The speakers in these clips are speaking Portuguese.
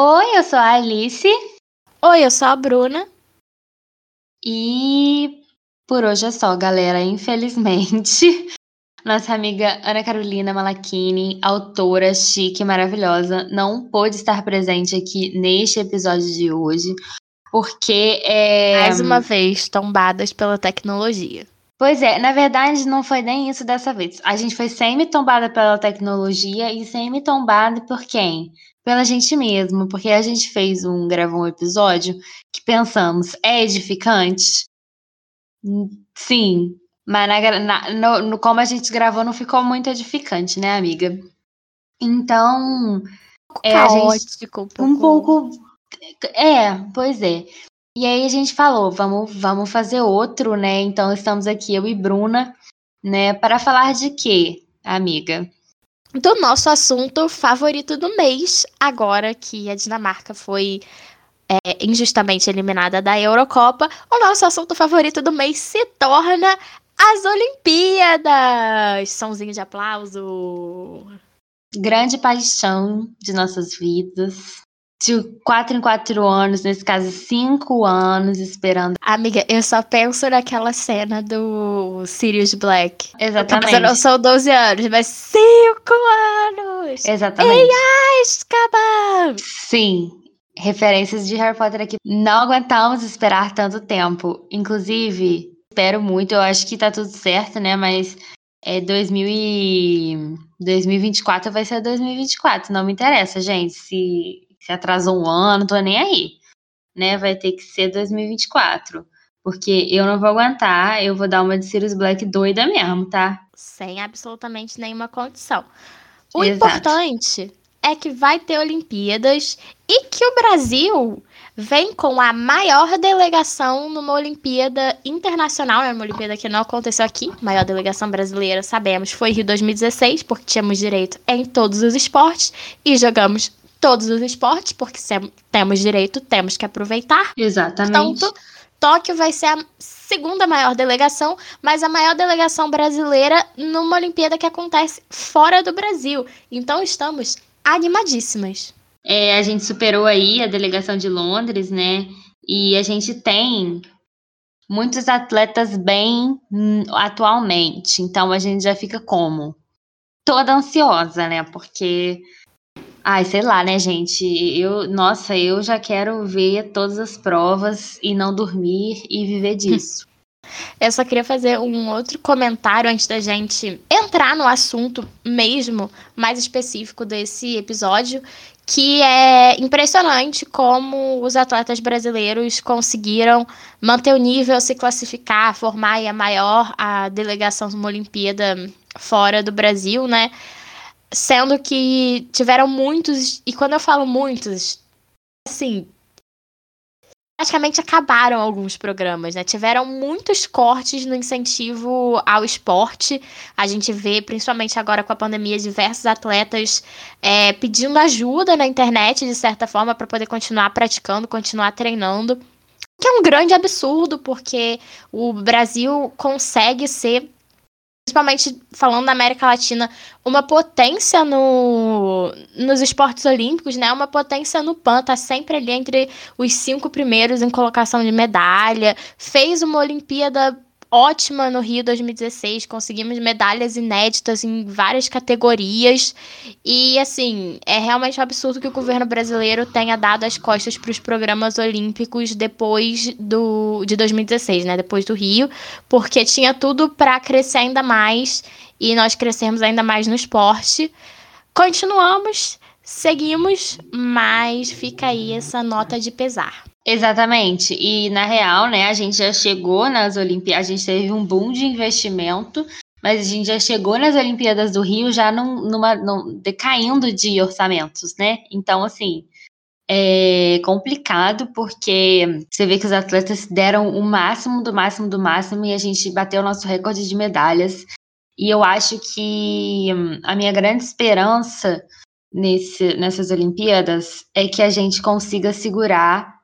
Oi, eu sou a Alice. Oi, eu sou a Bruna. E por hoje é só, galera. Infelizmente, nossa amiga Ana Carolina Malachini, autora chique e maravilhosa, não pôde estar presente aqui neste episódio de hoje, porque é. Mais uma vez, tombadas pela tecnologia. Pois é, na verdade não foi nem isso dessa vez. A gente foi semi-tombada pela tecnologia e semi-tombada por quem? Pela gente mesmo, porque a gente fez um, gravou um episódio que pensamos, é edificante? Sim, mas na, na, no, no, como a gente gravou não ficou muito edificante, né, amiga? Então, é, Caótico, a gente, um pouco... É, pois é. E aí a gente falou, vamos, vamos fazer outro, né? Então estamos aqui, eu e Bruna, né, para falar de quê, amiga? Do nosso assunto favorito do mês, agora que a Dinamarca foi é, injustamente eliminada da Eurocopa, o nosso assunto favorito do mês se torna as Olimpíadas! Sãozinho de aplauso! Grande paixão de nossas vidas de quatro em quatro anos, nesse caso, cinco anos esperando. Amiga, eu só penso naquela cena do Sirius Black. Exatamente. Eu não são 12 anos, mas cinco anos! Exatamente. Ei, Azkaban! Sim. Referências de Harry Potter aqui. Não aguentamos esperar tanto tempo. Inclusive, espero muito, eu acho que tá tudo certo, né? Mas é 2000 e... 2024 vai ser 2024. Não me interessa, gente. Se se atrasou um ano, tô nem aí. Né? Vai ter que ser 2024. Porque eu não vou aguentar, eu vou dar uma de Sirius Black doida mesmo, tá? Sem absolutamente nenhuma condição. O Exato. importante é que vai ter Olimpíadas e que o Brasil vem com a maior delegação numa Olimpíada internacional, é uma Olimpíada que não aconteceu aqui, maior delegação brasileira, sabemos, foi Rio 2016, porque tínhamos direito em todos os esportes e jogamos todos os esportes, porque se temos direito, temos que aproveitar. Exatamente. Portanto, Tóquio vai ser a segunda maior delegação, mas a maior delegação brasileira numa Olimpíada que acontece fora do Brasil. Então estamos animadíssimas. É, a gente superou aí a delegação de Londres, né? E a gente tem muitos atletas bem hum, atualmente. Então a gente já fica como? Toda ansiosa, né? Porque Ai, sei lá, né, gente? Eu, nossa, eu já quero ver todas as provas e não dormir e viver disso. Eu só queria fazer um outro comentário antes da gente entrar no assunto mesmo mais específico desse episódio, que é impressionante como os atletas brasileiros conseguiram manter o nível, se classificar, formar a maior a delegação de uma Olimpíada fora do Brasil, né? Sendo que tiveram muitos, e quando eu falo muitos, assim, praticamente acabaram alguns programas, né? Tiveram muitos cortes no incentivo ao esporte. A gente vê, principalmente agora com a pandemia, diversos atletas é, pedindo ajuda na internet, de certa forma, para poder continuar praticando, continuar treinando. Que é um grande absurdo, porque o Brasil consegue ser principalmente falando da América Latina, uma potência no, nos esportes olímpicos, né? Uma potência no PAN, tá sempre ali entre os cinco primeiros em colocação de medalha. Fez uma Olimpíada ótima no Rio 2016, conseguimos medalhas inéditas em várias categorias. E assim, é realmente um absurdo que o governo brasileiro tenha dado as costas para os programas olímpicos depois do de 2016, né, depois do Rio, porque tinha tudo para crescer ainda mais e nós crescemos ainda mais no esporte. Continuamos, seguimos, mas fica aí essa nota de pesar. Exatamente. E na real, né, a gente já chegou nas Olimpíadas, a gente teve um boom de investimento, mas a gente já chegou nas Olimpíadas do Rio já num, numa, num, decaindo de orçamentos, né? Então, assim, é complicado porque você vê que os atletas deram o máximo do máximo do máximo e a gente bateu o nosso recorde de medalhas. E eu acho que hum, a minha grande esperança nesse, nessas Olimpíadas é que a gente consiga segurar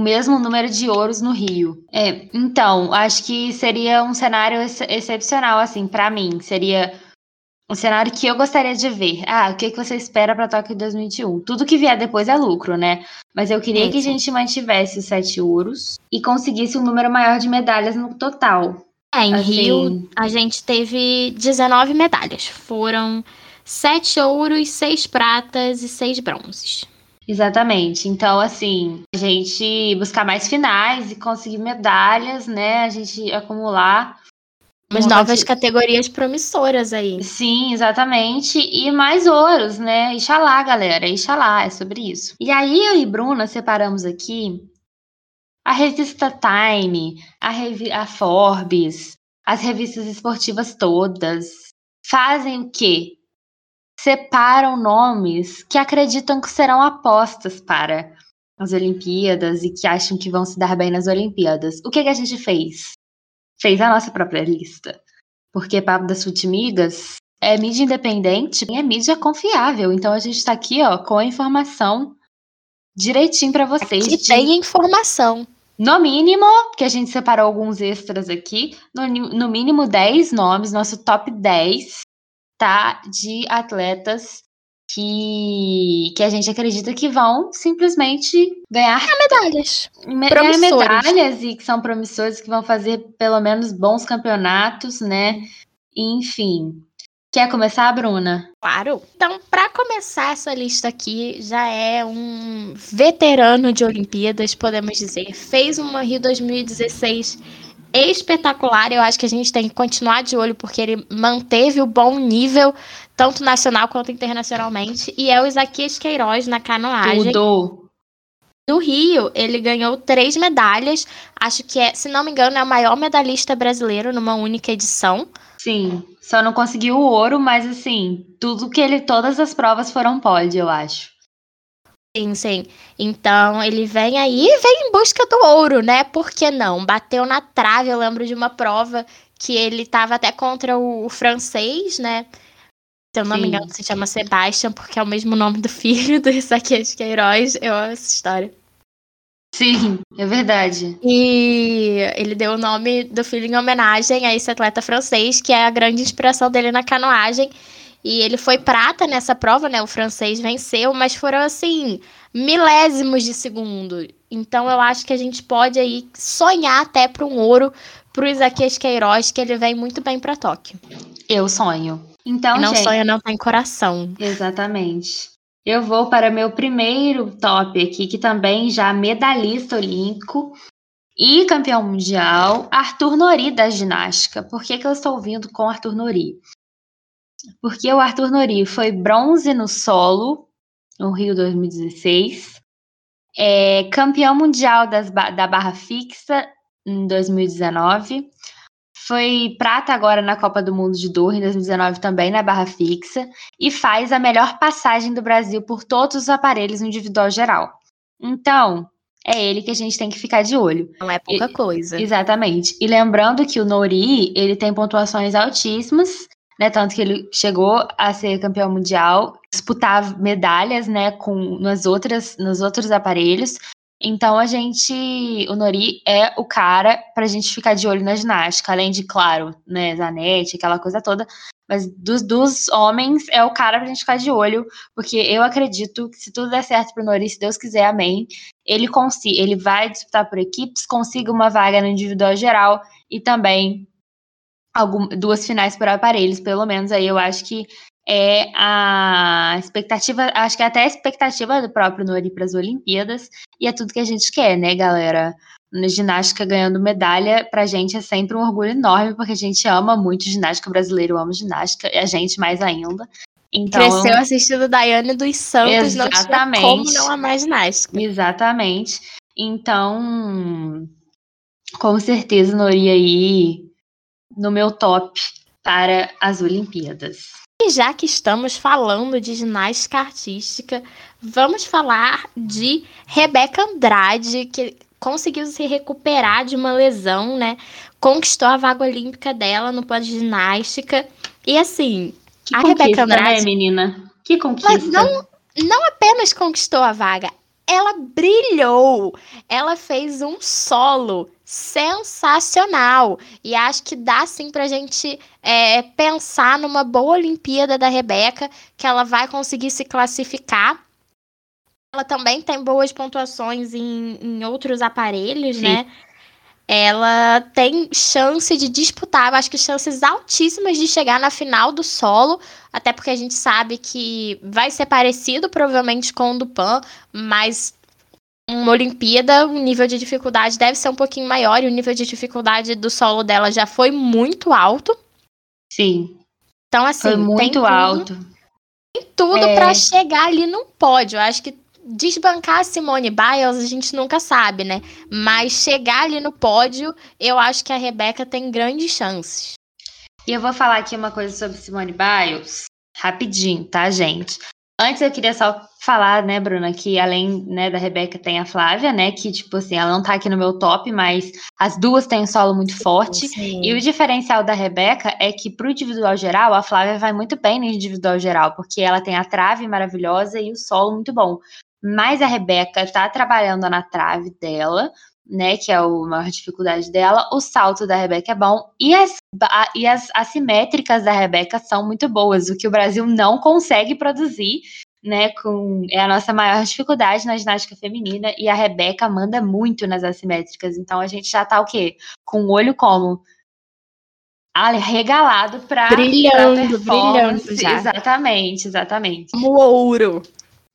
o mesmo número de ouros no Rio. É, então, acho que seria um cenário ex excepcional, assim, para mim. Seria um cenário que eu gostaria de ver. Ah, o que, que você espera para Tóquio 2021? Tudo que vier depois é lucro, né? Mas eu queria é, que a gente mantivesse os sete ouros e conseguisse um número maior de medalhas no total. É, em assim... Rio a gente teve 19 medalhas. Foram sete ouros, seis pratas e seis bronzes. Exatamente. Então, assim, a gente buscar mais finais e conseguir medalhas, né? A gente acumular. Umas novas categorias promissoras aí. Sim, exatamente. E mais ouros, né? Ixalá, galera. Ixalá, é sobre isso. E aí, eu e Bruna separamos aqui a revista Time, a, revi a Forbes, as revistas esportivas todas. Fazem o quê? Separam nomes que acreditam que serão apostas para as Olimpíadas e que acham que vão se dar bem nas Olimpíadas. O que, que a gente fez? Fez a nossa própria lista. Porque Papo das Futimigas é mídia independente e é mídia confiável. Então a gente está aqui ó, com a informação direitinho para vocês. Aqui de... tem informação. No mínimo, que a gente separou alguns extras aqui, no, no mínimo 10 nomes, nosso top 10 tá? De atletas que, que a gente acredita que vão simplesmente ganhar medalhas. Me, ganhar medalhas e que são promissores, que vão fazer pelo menos bons campeonatos, né? Enfim. Quer começar, Bruna? Claro. Então, para começar essa lista aqui, já é um veterano de Olimpíadas, podemos dizer. Fez uma Rio 2016 espetacular. Eu acho que a gente tem que continuar de olho, porque ele manteve o bom nível, tanto nacional quanto internacionalmente. E é o Isaquias Queiroz na canoagem. Tudo. No Rio, ele ganhou três medalhas. Acho que é, se não me engano, é o maior medalhista brasileiro numa única edição. Sim, só não conseguiu o ouro, mas assim, tudo que ele, todas as provas foram pódio, eu acho. Sim, sim. Então ele vem aí e vem em busca do ouro, né? Por que não? Bateu na trave, eu lembro de uma prova que ele estava até contra o, o, francês, né? Se eu não sim. me engano, se chama Sebastian, porque é o mesmo nome do filho do Isaquias Queiroz. Eu amo essa história. Sim, é verdade. E ele deu o nome do filho em homenagem a esse atleta francês, que é a grande inspiração dele na canoagem. E ele foi prata nessa prova, né? O francês venceu, mas foram assim, milésimos de segundo. Então eu acho que a gente pode aí sonhar até para um ouro pro Isaquias Queiroz, que ele vem muito bem para Tóquio. Eu sonho. Então, não gente, sonha não tem coração. Exatamente. Eu vou para meu primeiro top aqui, que também já medalhista olímpico e campeão mundial, Arthur Nori da ginástica. Por que, que eu estou vindo com Arthur Nori? Porque o Arthur Nori foi bronze no solo no Rio 2016, é campeão mundial das, da barra fixa em 2019, foi prata agora na Copa do Mundo de Doha em 2019 também na barra fixa e faz a melhor passagem do Brasil por todos os aparelhos individual geral. Então, é ele que a gente tem que ficar de olho. Não é pouca e, coisa. Exatamente. E lembrando que o Nori, ele tem pontuações altíssimas né? Tanto que ele chegou a ser campeão mundial, disputar medalhas, né, com nas outras, nos outros aparelhos. Então a gente, o Nori é o cara pra gente ficar de olho na ginástica, além de, claro, né, Zanetti, aquela coisa toda, mas dos, dos homens é o cara pra gente ficar de olho, porque eu acredito que se tudo der certo pro Nori, se Deus quiser, amém, ele consiga, ele vai disputar por equipes, consiga uma vaga no individual geral e também algum, duas finais por aparelhos, pelo menos aí eu acho que é a expectativa, acho que é até a expectativa do próprio Nori para as Olimpíadas, e é tudo que a gente quer, né, galera? Na ginástica ganhando medalha, pra gente é sempre um orgulho enorme, porque a gente ama muito ginástica brasileira, eu amo ginástica, e a gente mais ainda. Então, Cresceu assistindo Daiane dos Santos, exatamente, não como não amar ginástica. Exatamente. Então, com certeza, Nori aí no meu top para as Olimpíadas. E já que estamos falando de ginástica artística, vamos falar de Rebeca Andrade, que conseguiu se recuperar de uma lesão, né? Conquistou a vaga olímpica dela no pós de ginástica. E assim, que a Rebeca né, Andrade, né, menina? Que conquista. Mas não, não apenas conquistou a vaga, ela brilhou. Ela fez um solo sensacional. E acho que dá sim pra gente é, pensar numa boa Olimpíada da Rebeca, que ela vai conseguir se classificar. Ela também tem boas pontuações em, em outros aparelhos, sim. né? ela tem chance de disputar, eu acho que chances altíssimas de chegar na final do solo, até porque a gente sabe que vai ser parecido provavelmente com o do Pan, mas uma Olimpíada, o nível de dificuldade deve ser um pouquinho maior, e o nível de dificuldade do solo dela já foi muito alto. Sim. Então, assim, foi muito alto. Tudo, tem tudo é... para chegar ali no pódio. Eu acho que desbancar a Simone Biles a gente nunca sabe, né? Mas chegar ali no pódio, eu acho que a Rebeca tem grandes chances. E eu vou falar aqui uma coisa sobre Simone Biles, rapidinho, tá, gente? Antes eu queria só falar, né, Bruna, que além né, da Rebeca tem a Flávia, né, que, tipo assim, ela não tá aqui no meu top, mas as duas têm um solo muito forte. Sim. E o diferencial da Rebeca é que pro individual geral, a Flávia vai muito bem no individual geral, porque ela tem a trave maravilhosa e o solo muito bom. Mas a Rebeca tá trabalhando na trave dela, né? Que é a maior dificuldade dela. O salto da Rebeca é bom. E as, a, e as assimétricas da Rebeca são muito boas, o que o Brasil não consegue produzir. Né, com, é a nossa maior dificuldade na ginástica feminina e a Rebeca manda muito nas assimétricas, então a gente já tá o quê? Com o olho como regalado para brilhando, brilhando já. Exatamente, exatamente. Como ouro.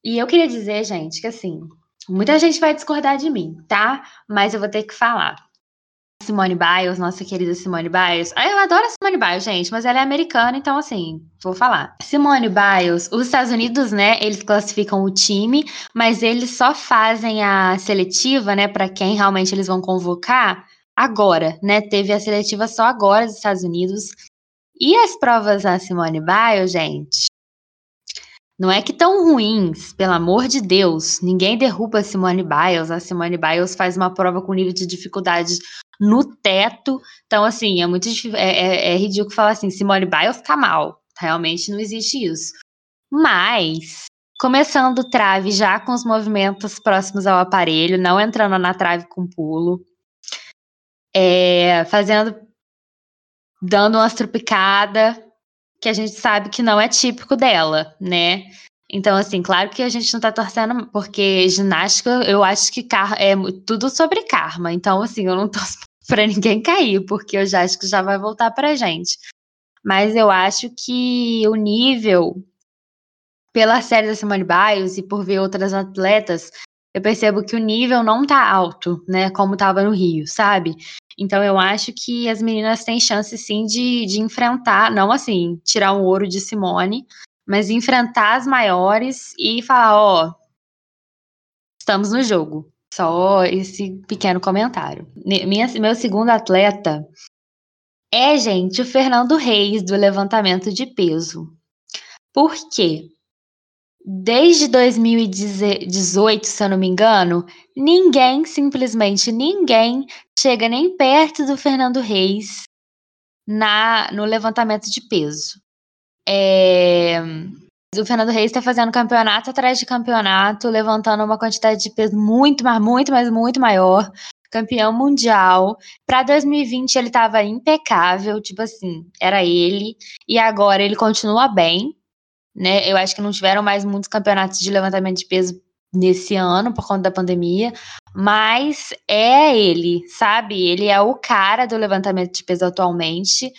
E eu queria dizer, gente, que assim, muita gente vai discordar de mim, tá? Mas eu vou ter que falar. Simone Biles, nossa querida Simone Biles. Eu adoro a Simone Biles, gente, mas ela é americana, então assim, vou falar. Simone Biles, os Estados Unidos, né, eles classificam o time, mas eles só fazem a seletiva, né, para quem realmente eles vão convocar agora, né? Teve a seletiva só agora dos Estados Unidos. E as provas da Simone Biles, gente, não é que tão ruins, pelo amor de Deus. Ninguém derruba a Simone Biles. A Simone Biles faz uma prova com nível de dificuldade no teto. Então, assim, é muito é, é, é ridículo falar assim, Simone Biles tá mal. Realmente não existe isso. Mas, começando trave já com os movimentos próximos ao aparelho, não entrando na trave com pulo. É, fazendo. dando umas trupicadas que a gente sabe que não é típico dela, né? Então, assim, claro que a gente não tá torcendo, porque ginástica, eu acho que é tudo sobre karma. Então, assim, eu não torço pra ninguém cair, porque eu já acho que já vai voltar pra gente. Mas eu acho que o nível, pela série da Simone Biles e por ver outras atletas, eu percebo que o nível não tá alto, né? Como tava no Rio, sabe? Então eu acho que as meninas têm chance sim de, de enfrentar, não assim, tirar um ouro de Simone, mas enfrentar as maiores e falar, ó, estamos no jogo. Só esse pequeno comentário. Minha, meu segundo atleta é, gente, o Fernando Reis do levantamento de peso. Por quê? Desde 2018, se eu não me engano, ninguém, simplesmente ninguém, chega nem perto do Fernando Reis na no levantamento de peso. É, o Fernando Reis está fazendo campeonato atrás de campeonato, levantando uma quantidade de peso muito, mas muito, mas muito maior. Campeão mundial. Para 2020 ele estava impecável, tipo assim, era ele. E agora ele continua bem, né? Eu acho que não tiveram mais muitos campeonatos de levantamento de peso nesse ano por conta da pandemia, mas é ele, sabe? Ele é o cara do levantamento de peso atualmente.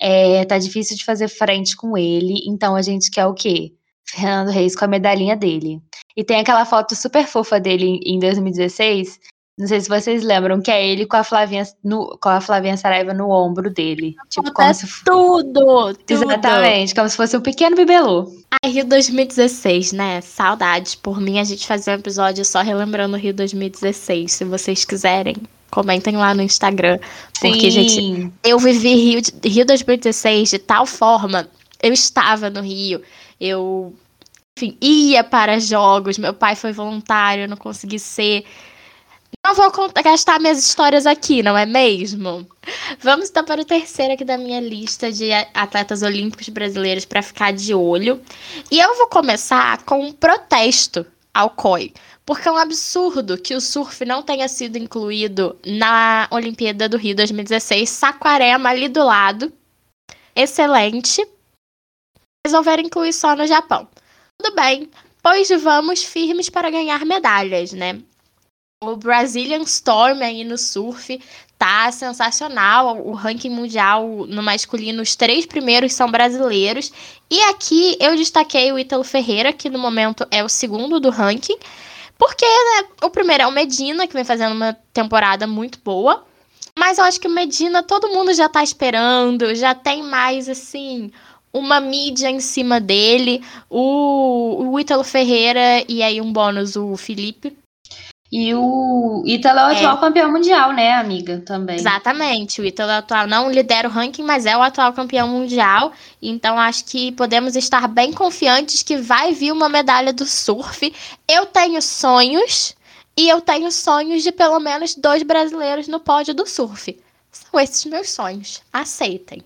É, tá difícil de fazer frente com ele, então a gente quer o quê? Fernando Reis com a medalhinha dele. E tem aquela foto super fofa dele em 2016, não sei se vocês lembram, que é ele com a Flavinha, no, com a Flavinha Saraiva no ombro dele. Tipo, como se tudo, tudo! Exatamente, como se fosse um pequeno bibelô. Ai, Rio 2016, né? Saudades. Por mim, a gente fazia um episódio só relembrando o Rio 2016. Se vocês quiserem, comentem lá no Instagram. Porque, Sim. gente, eu vivi Rio, Rio 2016 de tal forma. Eu estava no Rio, eu enfim, ia para jogos, meu pai foi voluntário, eu não consegui ser. Não vou gastar minhas histórias aqui, não é mesmo? Vamos então para o terceiro aqui da minha lista de atletas olímpicos brasileiros para ficar de olho. E eu vou começar com um protesto ao COI. porque é um absurdo que o surf não tenha sido incluído na Olimpíada do Rio 2016. Saquarema ali do lado. Excelente. Resolveram incluir só no Japão. Tudo bem, pois vamos firmes para ganhar medalhas, né? O Brazilian Storm aí no surf tá sensacional. O ranking mundial no masculino, os três primeiros são brasileiros. E aqui eu destaquei o Ítalo Ferreira, que no momento é o segundo do ranking. Porque né, o primeiro é o Medina, que vem fazendo uma temporada muito boa. Mas eu acho que o Medina todo mundo já tá esperando, já tem mais assim uma mídia em cima dele. O, o Ítalo Ferreira e aí um bônus, o Felipe. E o Ítalo é o atual é. campeão mundial, né, amiga? Também. Exatamente. O Ítalo é atual não lidera o ranking, mas é o atual campeão mundial. Então acho que podemos estar bem confiantes que vai vir uma medalha do surf. Eu tenho sonhos e eu tenho sonhos de pelo menos dois brasileiros no pódio do surf. São esses meus sonhos. Aceitem.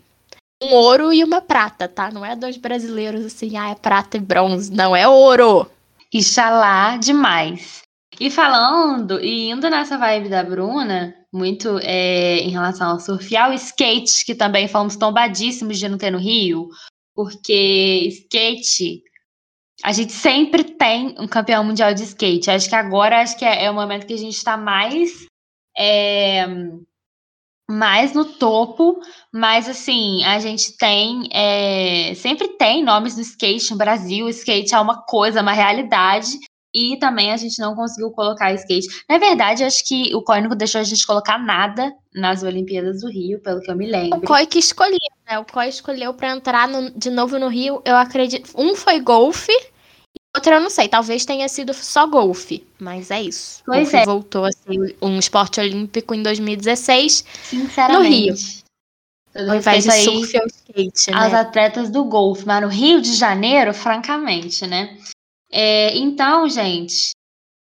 Um ouro e uma prata, tá? Não é dois brasileiros assim, ah, é prata e bronze. Não, é ouro. Ixalá demais. E falando, e indo nessa vibe da Bruna, muito é, em relação ao surf, ao skate, que também fomos tombadíssimos de não ter no Rio, porque skate, a gente sempre tem um campeão mundial de skate. Acho que agora acho que é, é o momento que a gente está mais. É, mais no topo, mas assim, a gente tem, é, sempre tem nomes do skate no Brasil, skate é uma coisa, uma realidade, e também a gente não conseguiu colocar skate. Na verdade, acho que o COI não deixou a gente colocar nada nas Olimpíadas do Rio, pelo que eu me lembro. O COI que escolheu, né? O COI escolheu para entrar no, de novo no Rio, eu acredito. Um foi golfe, outro eu não sei, talvez tenha sido só golfe, mas é isso. Pois golfe é. voltou a ser um esporte olímpico em 2016 Sinceramente. no Rio. Todo Ao invés de surf é o skate, né? aos atletas do golfe, mas no Rio de Janeiro, francamente, né? É, então, gente,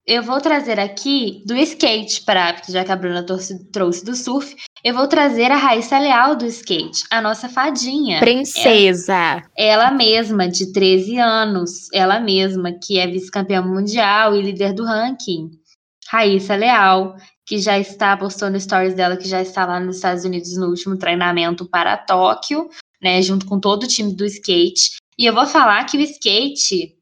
eu vou trazer aqui do skate para, porque já que a Bruna trouxe, trouxe do surf, eu vou trazer a Raíssa Leal do skate, a nossa fadinha. Princesa. Ela mesma, de 13 anos, ela mesma, que é vice-campeã mundial e líder do ranking. Raíssa Leal, que já está postando stories dela, que já está lá nos Estados Unidos no último treinamento para Tóquio, né, junto com todo o time do skate. E eu vou falar que o skate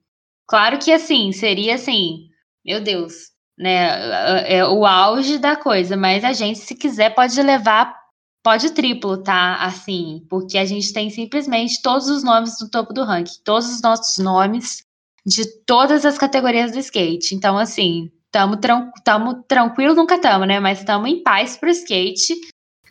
Claro que assim, seria assim, meu Deus, né? É o auge da coisa, mas a gente, se quiser, pode levar, pode triplo, tá? Assim, porque a gente tem simplesmente todos os nomes do topo do ranking, todos os nossos nomes de todas as categorias do skate. Então, assim, tamo, tran tamo tranquilo, nunca tamo, né? Mas tamo em paz pro skate.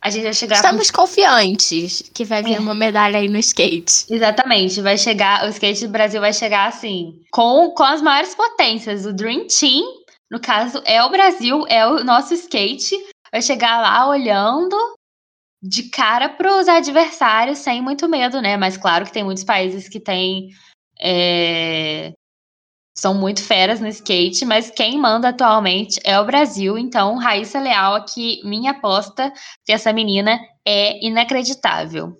A gente vai chegar. Estamos com... confiantes que vai vir é. uma medalha aí no skate. Exatamente, vai chegar. O skate do Brasil vai chegar assim, com, com as maiores potências. O Dream Team, no caso, é o Brasil, é o nosso skate. Vai chegar lá olhando de cara para os adversários sem muito medo, né? Mas claro que tem muitos países que têm é, são muito feras no skate, mas quem manda atualmente é o Brasil. Então, Raíssa Leal aqui, minha aposta que essa menina é inacreditável.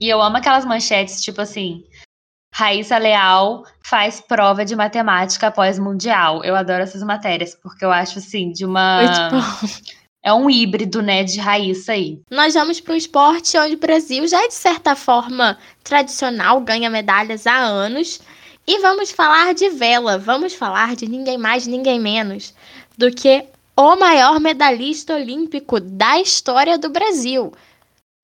E eu amo aquelas manchetes, tipo assim, Raíssa Leal faz prova de matemática após mundial. Eu adoro essas matérias, porque eu acho assim, de uma é um híbrido, né, de Raíssa aí. Nós vamos para um esporte onde o Brasil já é de certa forma tradicional, ganha medalhas há anos. E vamos falar de vela, vamos falar de ninguém mais, ninguém menos do que o maior medalhista olímpico da história do Brasil,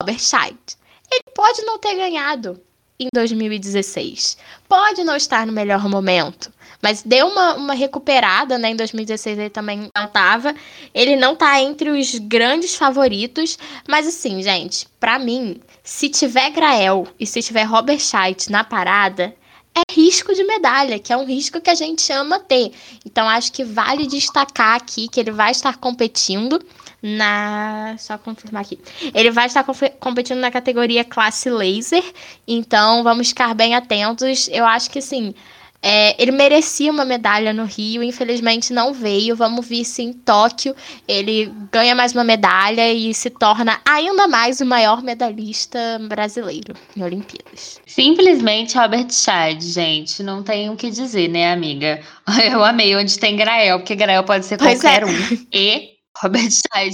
Robert Scheidt. Ele pode não ter ganhado em 2016, pode não estar no melhor momento, mas deu uma, uma recuperada, né? Em 2016 ele também não estava. Ele não tá entre os grandes favoritos, mas assim, gente, para mim, se tiver Grael e se tiver Robert Scheidt na parada, é risco de medalha, que é um risco que a gente ama ter. Então, acho que vale destacar aqui que ele vai estar competindo na. Só confirmar aqui. Ele vai estar competindo na categoria classe laser. Então, vamos ficar bem atentos. Eu acho que, assim, É, ele merecia uma medalha no Rio, infelizmente não veio. Vamos ver se em Tóquio ele ganha mais uma medalha e se torna ainda mais o maior medalhista brasileiro em Olimpíadas. Simplesmente Robert Chad, gente. Não tem o que dizer, né, amiga? Eu amei onde tem Grael, porque Grael pode ser Pois qualquer é. um. E Robert Chad,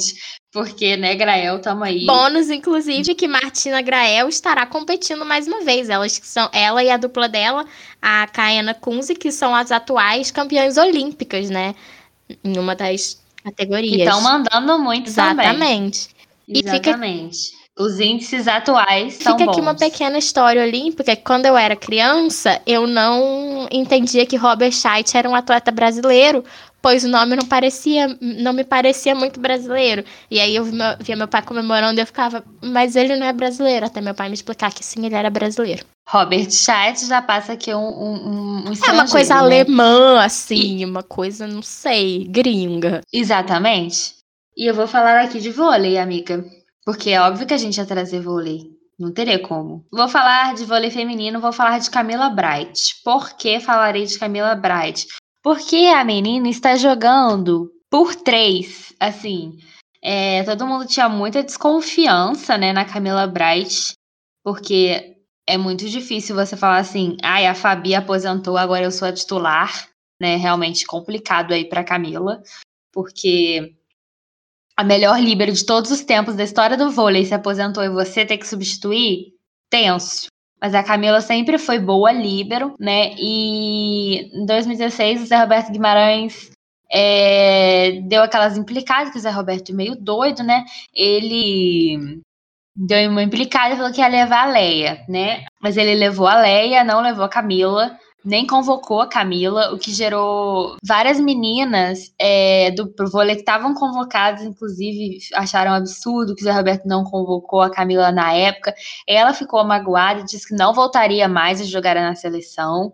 porque, né, Grael, tamo aí. Bônus, inclusive, que Martina Grael estará competindo mais uma vez. Elas que são ela e a dupla dela, a Kayana Kunze, que são as atuais campeãs olímpicas, né? Em uma das categorias. Estão mandando muito também. Exatamente. E fica- Exatamente. Os índices atuais são Fica bons. aqui uma pequena história olímpica. que Quando eu era criança, eu não entendia que Robert Scheidt era um atleta brasileiro, pois o nome não parecia, não me parecia muito brasileiro. E aí eu vi meu- via meu pai comemorando e eu ficava, mas ele não é brasileiro, até meu pai me explicar que sim, ele era brasileiro. Robert Scheidt já passa aqui um, um, um É uma coisa né? alemã, assim, uma coisa, não sei, gringa. Exatamente. E eu vou falar aqui de vôlei, amiga. Porque é óbvio que a gente ia trazer vôlei. Não teria como. Vou falar de vôlei feminino, vou falar de Camila Bright. Por que falarei de Camila Bright? Porque a menina está jogando por três. Assim, é, todo mundo tinha muita desconfiança, né, na Camila Bright. Porque é muito difícil você falar assim, ai, a Fabi aposentou, agora eu sou a titular. Né, realmente complicado aí pra Camila porque a melhor líbero de todos os tempos da história do vôlei se aposentou e você ter que substituir, tenso. Mas a Camila sempre foi boa líbero, né? E em 2016 o Zé Roberto Guimarães é, deu aquelas implicadas, que o Zé Roberto é meio doido, né? Ele deu uma implicada e falou que ia levar a Leia, né? Mas ele levou a Leia, não levou a Camila nem convocou a Camila, o que gerou várias meninas é, do vôlei que estavam convocadas, inclusive acharam absurdo que o Zé Roberto não convocou a Camila na época. Ela ficou magoada e disse que não voltaria mais a jogar na seleção,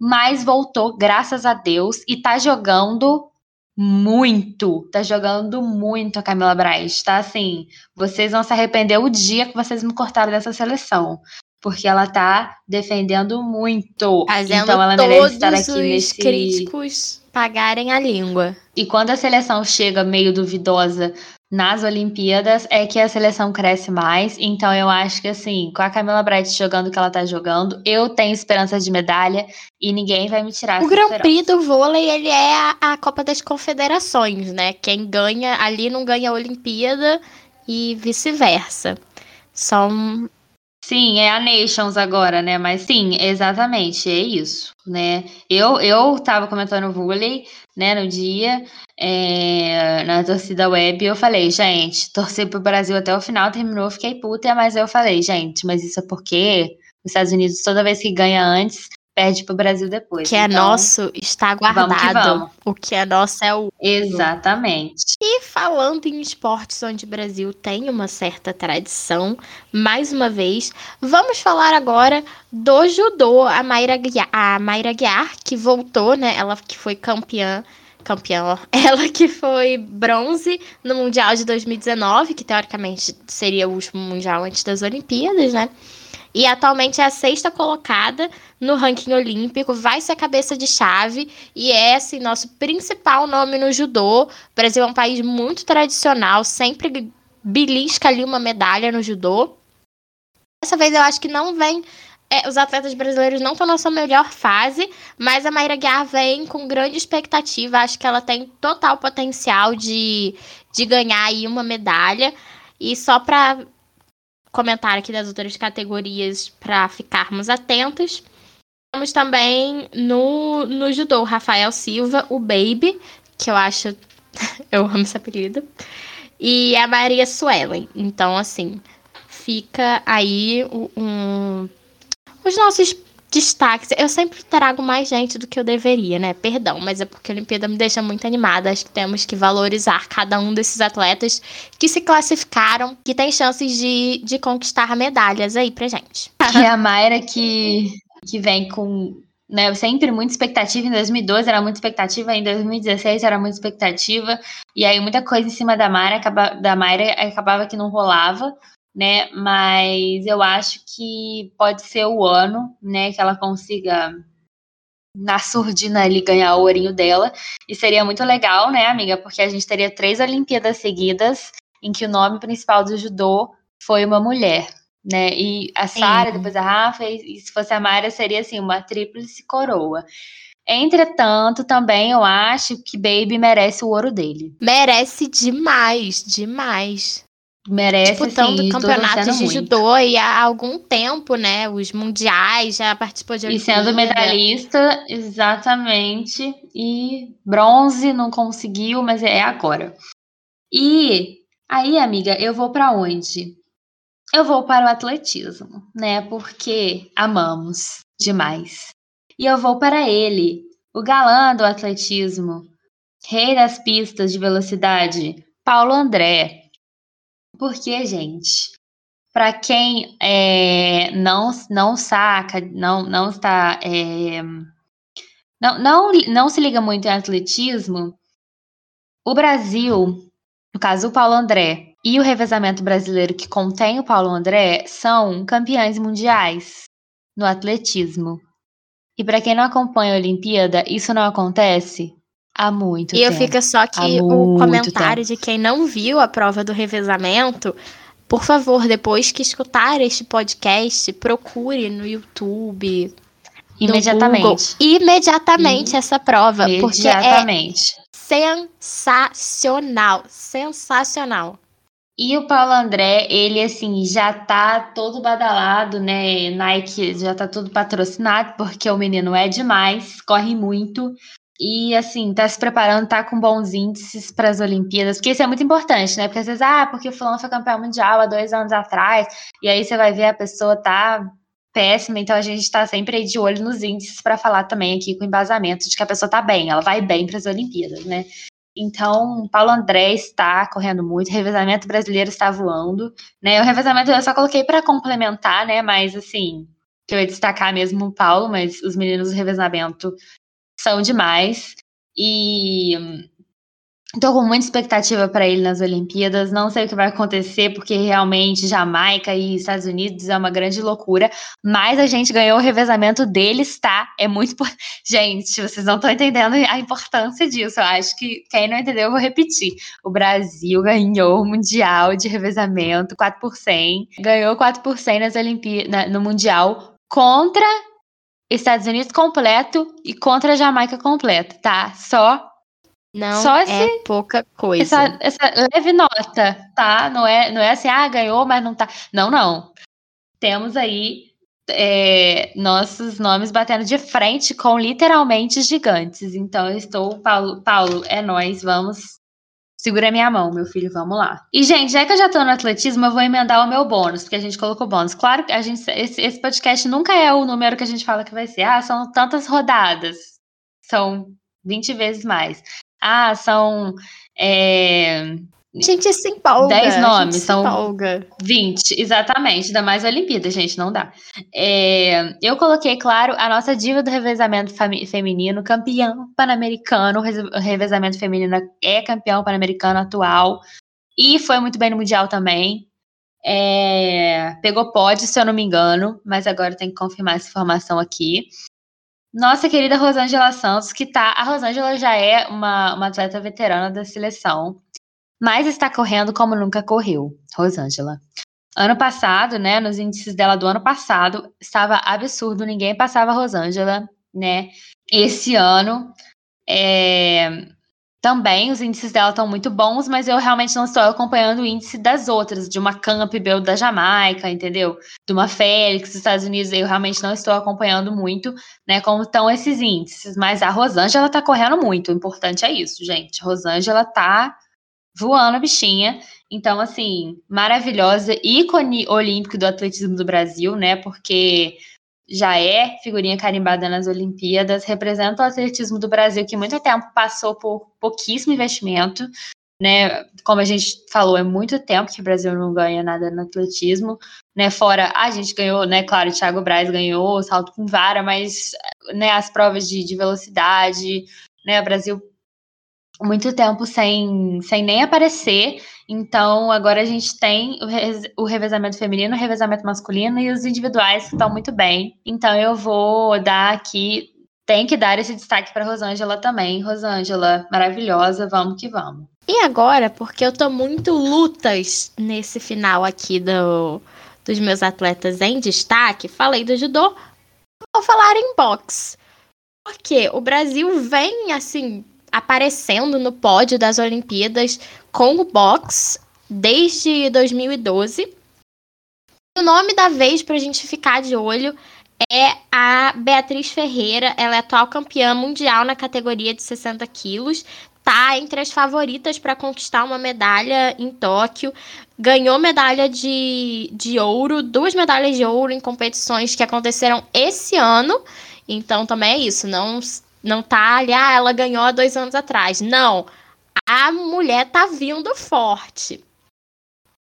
mas voltou, graças a Deus, e tá jogando muito, tá jogando muito a Camila Braz, tá assim, vocês vão se arrepender o dia que vocês me cortaram dessa seleção porque ela tá defendendo muito. Fazendo então ela merece estar aqui os nesse. críticos pagarem a língua. E quando a seleção chega meio duvidosa nas Olimpíadas, é que a seleção cresce mais. Então eu acho que assim, com a Camila Bright jogando o que ela tá jogando, eu tenho esperança de medalha e ninguém vai me tirar O Grand. Prix do vôlei, ele é a, a Copa das Confederações, né? Quem ganha ali não ganha a Olimpíada e vice-versa. São Sim, é a Nations agora, né? Mas sim, exatamente, é isso, né? Eu, eu tava comentando vôlei, né, no dia, é, na torcida web, eu falei, gente, torcer pro Brasil até o final, terminou, fiquei puta, mas eu falei, gente, mas isso é porque os Estados Unidos, toda vez que ganha antes, perde pro Brasil depois. o que é Então, nosso está guardado. vamos que vamos. O que é nosso é o. Exatamente. E falando em esportes onde o Brasil tem uma certa tradição, mais uma vez, vamos falar agora do judô. A Mayra Guiar, a Mayra Guiar que voltou, né? Ela que foi campeã. Campeã, ó. Ela que foi bronze no Mundial de 2019, que teoricamente seria o último Mundial antes das Olimpíadas, né? E atualmente é a sexta colocada no ranking olímpico, vai ser cabeça de chave e é assim, nosso principal nome no judô. O Brasil é um país muito tradicional, sempre belisca ali uma medalha no judô. Dessa vez eu acho que não vem. é, os atletas brasileiros não estão na sua melhor fase, mas a Mayra Guiar vem com grande expectativa. Acho que ela tem total potencial de, de ganhar aí uma medalha. E só para comentar aqui das outras categorias para ficarmos atentos. Temos também no, no judô Rafael Silva, o Baby, que eu acho. eu amo esse apelido. E a Maria Suelen. Então, assim, fica aí um, os nossos destaques. Eu sempre trago mais gente do que eu deveria, né? Perdão, mas é porque a Olimpíada me deixa muito animada. Acho que temos que valorizar cada um desses atletas que se classificaram, que tem chances de, de conquistar medalhas aí pra gente. É a Mayra que, que vem com né, sempre muita expectativa. Em 2012 era muita expectativa, em 2016 era muita expectativa. E aí muita coisa em cima da Mayra, acaba, da Mayra acabava que não rolava, né? Mas eu acho que pode ser o ano, né, que ela consiga na surdina ali ganhar o ourinho dela. E seria muito legal, né, amiga? Porque a gente teria três Olimpíadas seguidas em que o nome principal do judô foi uma mulher, né? E a Sara, depois a Rafa, e, e se fosse a Mayra, seria assim, uma tríplice coroa. Entretanto, também eu acho que Baby merece o ouro dele. Merece demais, demais. Merece, Disputando sim, campeonatos de judô e há algum tempo, né? Os mundiais, já participou de E sendo medalhista, exatamente. E bronze não conseguiu, mas é agora. E aí, amiga, eu vou para onde? Eu vou para o atletismo, né? Porque amamos demais. E eu vou para ele, o galã do atletismo, rei das pistas de velocidade, Paulo André. Porque, gente, para quem é, não, não saca, não, não está. É, não, não, não se liga muito em atletismo, o Brasil, no caso o Paulo André e o revezamento brasileiro que contém o Paulo André, são campeões mundiais no atletismo. E para quem não acompanha a Olimpíada, isso não acontece Há muito e tempo. E eu fico só que o comentário tempo. de quem não viu a prova do revezamento, por favor, depois que escutar este podcast, procure no YouTube. Imediatamente. Google, imediatamente essa prova. Imediatamente. Porque é sensacional. Sensacional. E o Paulo André, ele assim, já tá todo badalado, né? Nike já tá todo patrocinado, porque o menino é demais, corre muito. E, assim, tá se preparando, tá com bons índices para as Olimpíadas, porque isso é muito importante, né? Porque às vezes, ah, porque o fulano foi campeão mundial há dois anos atrás, e aí você vai ver a pessoa tá péssima, então a gente tá sempre aí de olho nos índices para falar também aqui com embasamento de que a pessoa tá bem, ela vai bem para as Olimpíadas, né? Então, Paulo André está correndo muito, o revezamento brasileiro está voando, né? O revezamento eu só coloquei para complementar, né? Mas assim, que eu ia destacar mesmo o Paulo, mas os meninos do revezamento são demais. E Tô com muita expectativa para ele nas Olimpíadas. Não sei o que vai acontecer, porque realmente Jamaica e Estados Unidos é uma grande loucura. Mas a gente ganhou o revezamento deles, tá? É muito. Gente, vocês não estão entendendo a importância disso. Eu acho que quem não entendeu, eu vou repetir. O Brasil ganhou o Mundial de revezamento 4 por 100. Ganhou 4 por 100 nas Olimpíadas, no Mundial contra Estados Unidos completo e contra a Jamaica completo, tá? Só não Só esse, é pouca coisa. Essa, essa, leve nota, tá? Não é, não é assim, ah, ganhou, mas não tá. Não, não. Temos aí é, nossos nomes batendo de frente com literalmente gigantes. Então, eu estou, Paulo, Paulo, é nós, vamos Segura minha mão, meu filho, vamos lá. E, gente, já que eu já tô no atletismo, eu vou emendar o meu bônus, porque a gente colocou bônus. Claro que a gente, esse, esse podcast nunca é o número que a gente fala que vai ser. Ah, são tantas rodadas. São 20 vezes mais. Ah, são. É, Gente, se empolga. 10 nomes, são empolga. 20, exatamente. Ainda mais a Olimpíada, gente, não dá. É, eu coloquei, claro, a nossa diva do revezamento feminino, campeão pan-americano. O revezamento feminino é campeão pan-americano atual. E foi muito bem no Mundial também. É, pegou pódio, se eu não me engano, mas agora tem que confirmar essa informação aqui. Nossa querida Rosângela Santos, que tá. A Rosângela já é uma, uma atleta veterana da seleção mas está correndo como nunca correu, Rosângela. Ano passado, né, nos índices dela do ano passado, estava absurdo, ninguém passava Rosângela, né? Esse ano, é, também os índices dela estão muito bons, mas eu realmente não estou acompanhando o índice das outras, de uma Campbell da Jamaica, entendeu? De uma Félix dos Estados Unidos, eu realmente não estou acompanhando muito, né, como estão esses índices. Mas a Rosângela está correndo muito, o importante é isso, gente. Rosângela está voando a bichinha. Então, assim, maravilhosa, ícone olímpico do atletismo do Brasil, né? Porque já é figurinha carimbada nas Olimpíadas, representa o atletismo do Brasil, que muito tempo passou por pouquíssimo investimento, né? Como a gente falou, é muito tempo que o Brasil não ganha nada no atletismo, né? Fora, a gente ganhou, né? Claro, o Thiago Braz ganhou, salto com vara, mas né, as provas de, de velocidade, né? O Brasil muito tempo sem, sem nem aparecer. Então, agora a gente tem o, o revezamento feminino, o revezamento masculino e os individuais que estão muito bem. Então, eu vou dar aqui tem que dar esse destaque para Rosângela também. Rosângela, maravilhosa, vamos que vamos. E agora, porque eu tô muito lutas nesse final aqui do, dos meus atletas em destaque, falei do judô, vou falar em boxe. Porque o Brasil vem, assim, aparecendo no pódio das Olimpíadas com o boxe desde 2012. O nome da vez para a gente ficar de olho é a Beatriz Ferreira. Ela é atual campeã mundial na categoria de 60 quilos. Tá entre as favoritas para conquistar uma medalha em Tóquio. Ganhou medalha de, de ouro, duas medalhas de ouro em competições que aconteceram esse ano. Então também é isso. Não, não tá ali, ah, ela ganhou há dois anos atrás. Não. A mulher tá vindo forte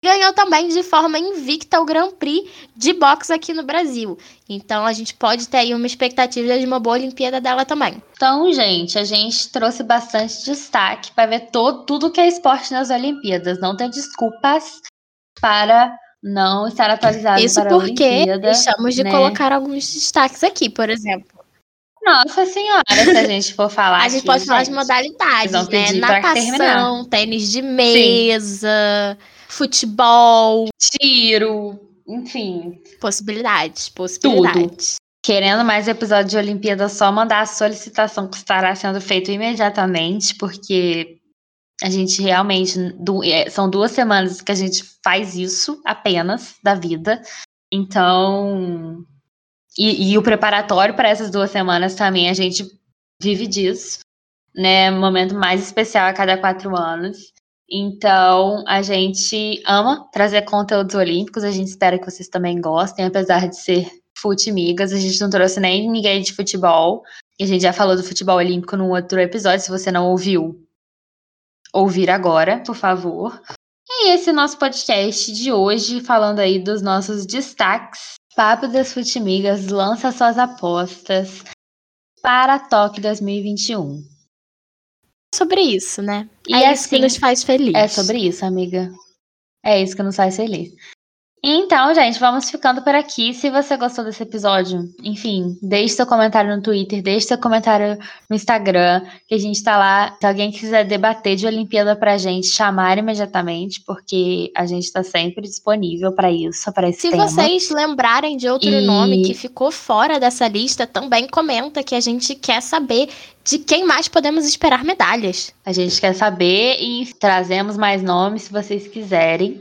ganhou também de forma invicta o Grand Prix de boxe aqui no Brasil. Então a gente pode ter aí uma expectativa de uma boa Olimpíada dela também. Então, gente, a gente trouxe bastante destaque para ver todo, tudo que é esporte nas Olimpíadas. Não tem desculpas para não estar atualizado Isso para porque a Olimpíada. deixamos de né? colocar alguns destaques aqui, por exemplo. Nossa senhora, se a gente for falar A gente aqui, pode falar de modalidades, né? Natação, tênis de mesa, futebol, Tiro, enfim, possibilidades, possibilidades. Querendo mais episódio de Olimpíada, só mandar a solicitação que estará sendo feito imediatamente, porque a gente realmente. é, São duas semanas que a gente faz isso apenas da vida. Então. E, e o preparatório para essas duas semanas também a gente vive disso, né? Momento mais especial a cada quatro anos. Então, a gente ama trazer conteúdos olímpicos, a gente espera que vocês também gostem, apesar de ser futimigas, a gente não trouxe nem ninguém de futebol, e a gente já falou do futebol olímpico num outro episódio, se você não ouviu, ouvir agora, por favor. E esse é o nosso podcast de hoje, falando aí dos nossos destaques. Papo das Futimigas lança suas apostas para Tóquio 2021. Sobre isso, né? E é isso que assim, nos faz feliz. É sobre isso, amiga. É isso que nos faz feliz. Então, gente, vamos ficando por aqui. Se você gostou desse episódio, enfim, deixe seu comentário no Twitter, deixe seu comentário no Instagram, que a gente tá lá. Se alguém quiser debater de Olimpíada pra gente, chamar imediatamente, porque a gente tá sempre disponível pra isso, pra esse Se tema. vocês lembrarem de outro E- nome que ficou fora dessa lista, também comenta que a gente quer saber de quem mais podemos esperar medalhas. A gente quer saber e trazemos mais nomes se vocês quiserem.